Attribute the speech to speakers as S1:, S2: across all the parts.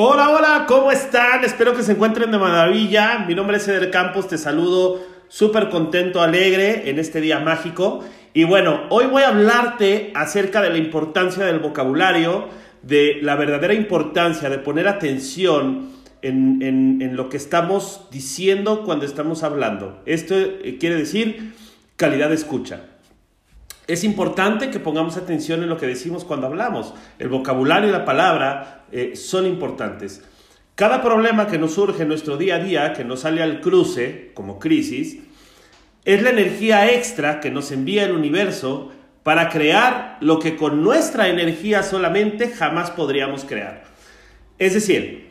S1: Hola, hola, ¿cómo están? Espero que se encuentren de maravilla. Mi nombre es Eder Campos, te saludo súper contento, alegre en este día mágico. Y bueno, hoy voy a hablarte acerca de la importancia del vocabulario, de la verdadera importancia de poner atención en, en lo que estamos diciendo cuando estamos hablando. Esto eh, quiere decir calidad de escucha. Es importante que pongamos atención en lo que decimos cuando hablamos. El vocabulario y la palabra eh, son importantes. Cada problema que nos surge en nuestro día a día, que nos sale al cruce, como crisis, es la energía extra que nos envía el universo para crear lo que con nuestra energía solamente jamás podríamos crear. Es decir,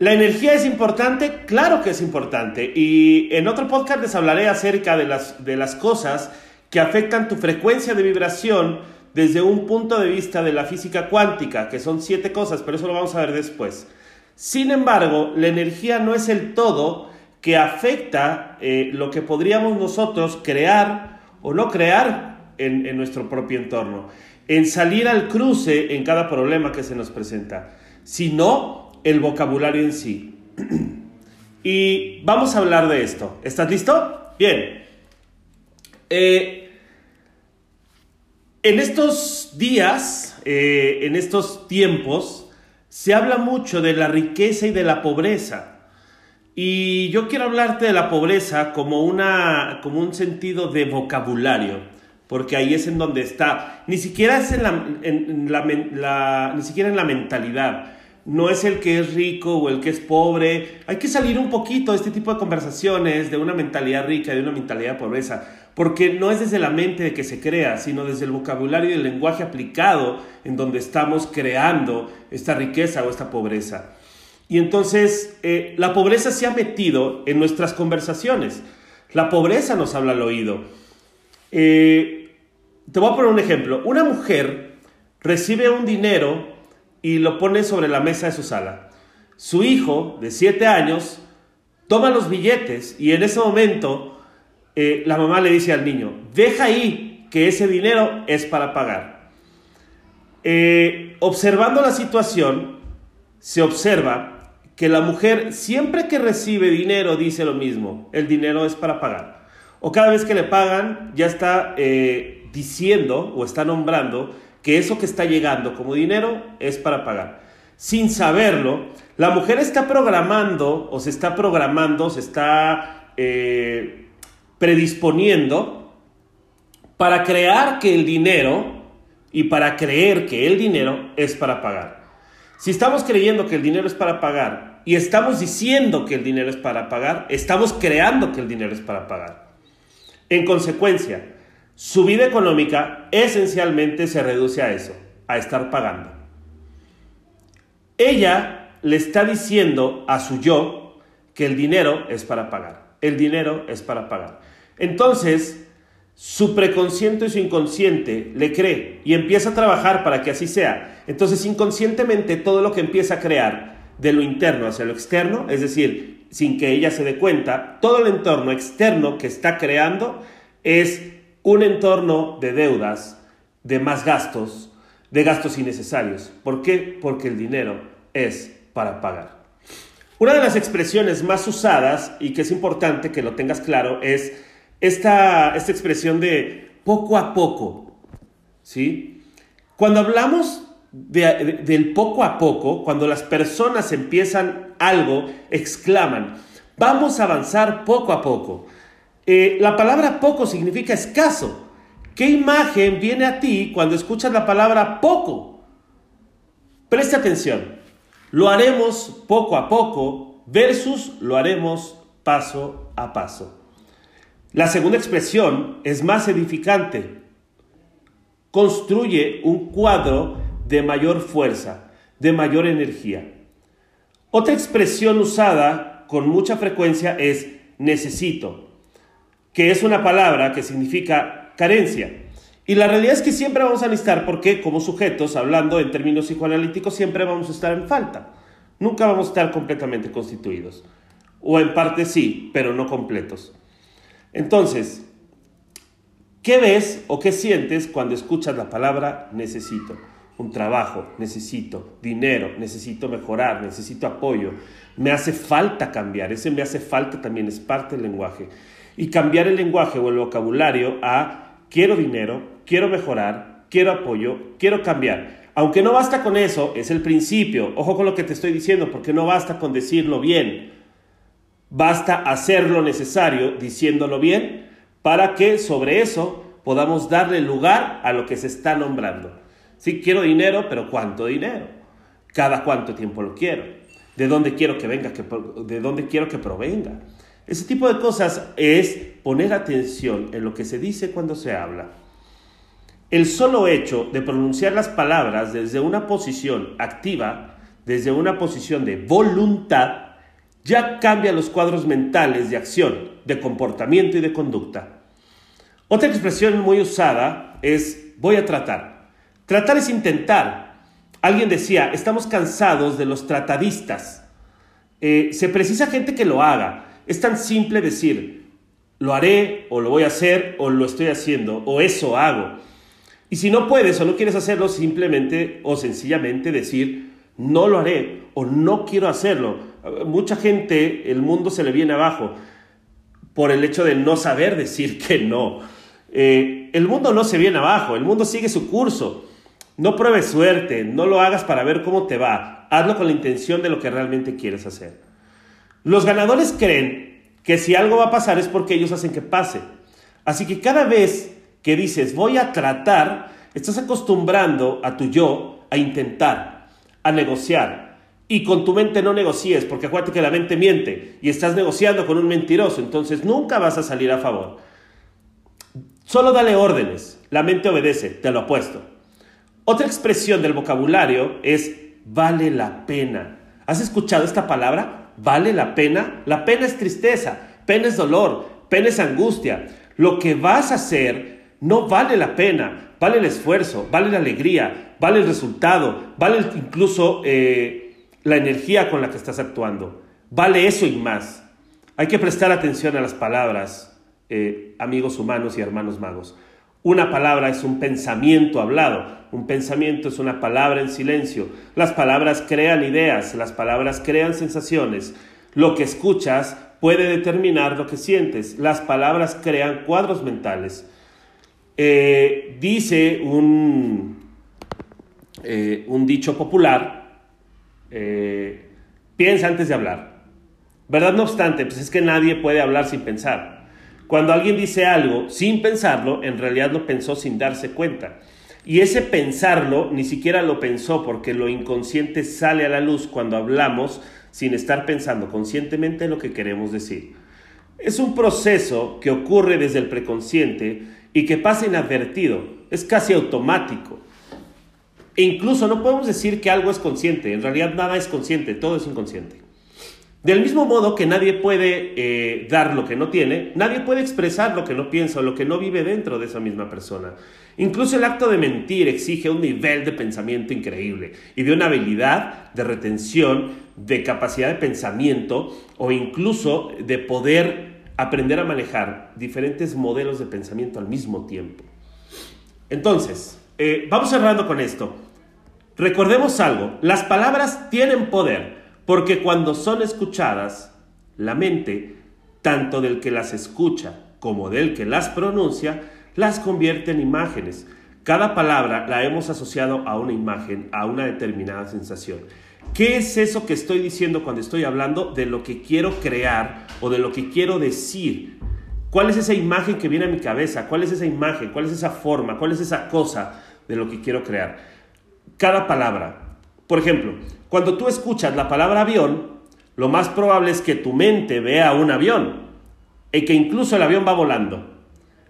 S1: ¿la energía es importante? Claro que es importante. Y en otro podcast les hablaré acerca de las, de las cosas que afectan tu frecuencia de vibración desde un punto de vista de la física cuántica, que son siete cosas, pero eso lo vamos a ver después. Sin embargo, la energía no es el todo que afecta eh, lo que podríamos nosotros crear o no crear en, nuestro propio entorno, en salir al cruce en cada problema que se nos presenta, sino el vocabulario en sí. y vamos a hablar de esto. ¿Estás listo? Bien. Eh, en estos días, eh, en estos tiempos, se habla mucho de la riqueza y de la pobreza. Y yo quiero hablarte de la pobreza como, una, como un sentido de vocabulario, porque ahí es en donde está. Ni siquiera es en la, ni siquiera en la mentalidad no es el que es rico o el que es pobre. Hay que salir un poquito de este tipo de conversaciones de una mentalidad rica y de una mentalidad de pobreza, porque no es desde la mente de que se crea, sino desde el vocabulario y el lenguaje aplicado en donde estamos creando esta riqueza o esta pobreza. Y entonces eh, la pobreza se ha metido en nuestras conversaciones. La pobreza nos habla al oído. Eh, te voy a poner un ejemplo. Una mujer recibe un dinero y lo pone sobre la mesa de su sala. Su hijo, de siete años, toma los billetes y en ese momento eh, la mamá le dice al niño, deja ahí que ese dinero es para pagar. Eh, observando la situación, se observa que la mujer siempre que recibe dinero dice lo mismo, el dinero es para pagar. O cada vez que le pagan ya está eh, diciendo o está nombrando que eso que está llegando como dinero es para pagar. Sin saberlo, la mujer está programando o se está programando, se está eh, predisponiendo para crear que el dinero y para creer que el dinero es para pagar. Si estamos creyendo que el dinero es para pagar y estamos diciendo que el dinero es para pagar, estamos creando que el dinero es para pagar. En consecuencia, su vida económica esencialmente se reduce a eso, a estar pagando. Ella le está diciendo a su yo que el dinero es para pagar. El dinero es para pagar. Entonces, su preconsciente y su inconsciente le cree y empieza a trabajar para que así sea. Entonces, inconscientemente, todo lo que empieza a crear de lo interno hacia lo externo, es decir, sin que ella se dé cuenta, todo el entorno externo que está creando es un entorno de deudas, de más gastos, de gastos innecesarios. ¿Por qué? Porque el dinero es para pagar. Una de las expresiones más usadas y que es importante que lo tengas claro es esta, esta expresión de poco a poco. ¿sí? Cuando hablamos del poco a poco, cuando las personas empiezan algo, exclaman, vamos a avanzar poco a poco. Eh, la palabra poco significa escaso. ¿Qué imagen viene a ti cuando escuchas la palabra poco? Preste atención. Lo haremos poco a poco versus lo haremos paso a paso. La segunda expresión es más edificante. Construye un cuadro de mayor fuerza, de mayor energía. Otra expresión usada con mucha frecuencia es necesito que es una palabra que significa carencia. Y la realidad es que siempre vamos a necesitar, porque como sujetos, hablando en términos psicoanalíticos, siempre vamos a estar en falta. Nunca vamos a estar completamente constituidos. O en parte sí, pero no completos. Entonces, ¿qué ves o qué sientes cuando escuchas la palabra necesito? un trabajo, necesito dinero, necesito mejorar, necesito apoyo, me hace falta cambiar, ese me hace falta también es parte del lenguaje. Y cambiar el lenguaje o el vocabulario a quiero dinero, quiero mejorar, quiero apoyo, quiero cambiar. Aunque no basta con eso, es el principio. Ojo con lo que te estoy diciendo, porque no basta con decirlo bien. Basta hacer lo necesario diciéndolo bien para que sobre eso podamos darle lugar a lo que se está nombrando. Sí, quiero dinero, pero ¿cuánto dinero? ¿Cada cuánto tiempo lo quiero? ¿De dónde quiero que venga? ¿De dónde quiero que provenga? Ese tipo de cosas es poner atención en lo que se dice cuando se habla. El solo hecho de pronunciar las palabras desde una posición activa, desde una posición de voluntad, ya cambia los cuadros mentales de acción, de comportamiento y de conducta. Otra expresión muy usada es voy a tratar. Tratar es intentar. Alguien decía, estamos cansados de los tratadistas. Eh, se precisa gente que lo haga. Es tan simple decir, lo haré o lo voy a hacer o lo estoy haciendo o eso hago. Y si no puedes o no quieres hacerlo, simplemente o sencillamente decir, no lo haré o no quiero hacerlo. Mucha gente, el mundo se le viene abajo por el hecho de no saber decir que no. Eh, el mundo no se viene abajo, el mundo sigue su curso. No pruebes suerte, no lo hagas para ver cómo te va. Hazlo con la intención de lo que realmente quieres hacer. Los ganadores creen que si algo va a pasar es porque ellos hacen que pase. Así que cada vez que dices voy a tratar, estás acostumbrando a tu yo a intentar, a negociar. Y con tu mente no negocies, porque acuérdate que la mente miente y estás negociando con un mentiroso, entonces nunca vas a salir a favor. Solo dale órdenes, la mente obedece, te lo apuesto. Otra expresión del vocabulario es vale la pena. ¿Has escuchado esta palabra? Vale la pena. La pena es tristeza, pena es dolor, pena es angustia. Lo que vas a hacer no vale la pena, vale el esfuerzo, vale la alegría, vale el resultado, vale incluso eh, la energía con la que estás actuando. Vale eso y más. Hay que prestar atención a las palabras, eh, amigos humanos y hermanos magos. Una palabra es un pensamiento hablado, un pensamiento es una palabra en silencio. Las palabras crean ideas, las palabras crean sensaciones. Lo que escuchas puede determinar lo que sientes. Las palabras crean cuadros mentales. Eh, dice un, eh, un, dicho popular, piensa antes de hablar. ¿Verdad? No obstante, pues es que nadie puede hablar sin pensar. Cuando alguien dice algo sin pensarlo, en realidad lo pensó sin darse cuenta. Y ese pensarlo ni siquiera lo pensó porque lo inconsciente sale a la luz cuando hablamos sin estar pensando conscientemente lo que queremos decir. Es un proceso que ocurre desde el preconsciente y que pasa inadvertido, es casi automático. E incluso no podemos decir que algo es consciente, en realidad nada es consciente, todo es inconsciente. Del mismo modo que nadie puede eh, dar lo que no tiene, nadie puede expresar lo que no piensa o lo que no vive dentro de esa misma persona. Incluso el acto de mentir exige un nivel de pensamiento increíble y de una habilidad de retención, de capacidad de pensamiento o incluso de poder aprender a manejar diferentes modelos de pensamiento al mismo tiempo. Entonces, eh, vamos cerrando con esto. Recordemos algo, las palabras tienen poder. Porque cuando son escuchadas, la mente, tanto del que las escucha como del que las pronuncia, las convierte en imágenes. Cada palabra la hemos asociado a una imagen, a una determinada sensación. ¿Qué es eso que estoy diciendo cuando estoy hablando de lo que quiero crear o de lo que quiero decir? ¿Cuál es esa imagen que viene a mi cabeza? ¿Cuál es esa imagen? ¿Cuál es esa forma? ¿Cuál es esa cosa de lo que quiero crear? Cada palabra. Por ejemplo, cuando tú escuchas la palabra avión, lo más probable es que tu mente vea un avión y que incluso el avión va volando.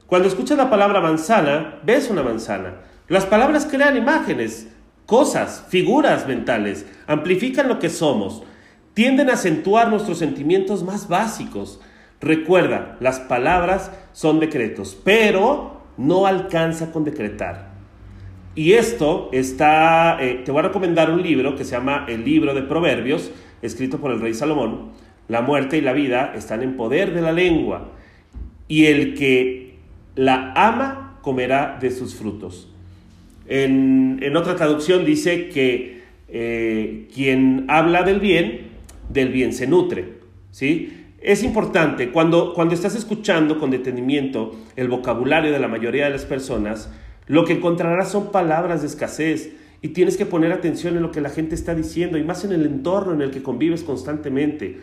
S1: Cuando escuchas la palabra manzana, ves una manzana. Las palabras crean imágenes, cosas, figuras mentales, amplifican lo que somos, tienden a acentuar nuestros sentimientos más básicos. Recuerda, las palabras son decretos, pero no alcanza con decretar. Y esto está, eh, te voy a recomendar un libro que se llama El libro de Proverbios, escrito por el rey Salomón. La muerte y la vida están en poder de la lengua, y el que la ama comerá de sus frutos. En, otra traducción dice que eh, quien habla del bien, del bien se nutre. ¿sí? Es importante, cuando, cuando estás escuchando con detenimiento el vocabulario de la mayoría de las personas, lo que encontrarás son palabras de escasez y tienes que poner atención en lo que la gente está diciendo y más en el entorno en el que convives constantemente,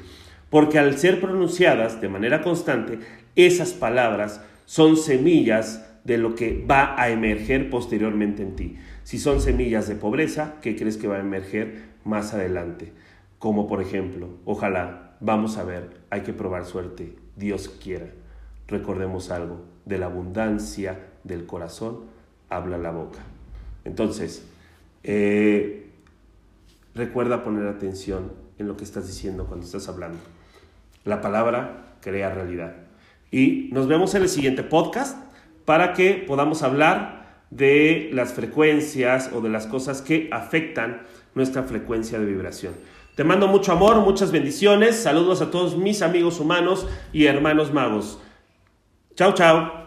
S1: porque al ser pronunciadas de manera constante, esas palabras son semillas de lo que va a emerger posteriormente en ti. Si son semillas de pobreza, ¿qué crees que va a emerger más adelante? Como por ejemplo, ojalá Vamos a ver, hay que probar suerte, Dios quiera. Recordemos algo, de la abundancia del corazón habla la boca. Entonces, eh, recuerda poner atención en lo que estás diciendo cuando estás hablando. La palabra crea realidad. Y nos vemos en el siguiente podcast para que podamos hablar de las frecuencias o de las cosas que afectan nuestra frecuencia de vibración. Te mando mucho amor, muchas bendiciones. Saludos a todos mis amigos humanos y hermanos magos. Chao, chao.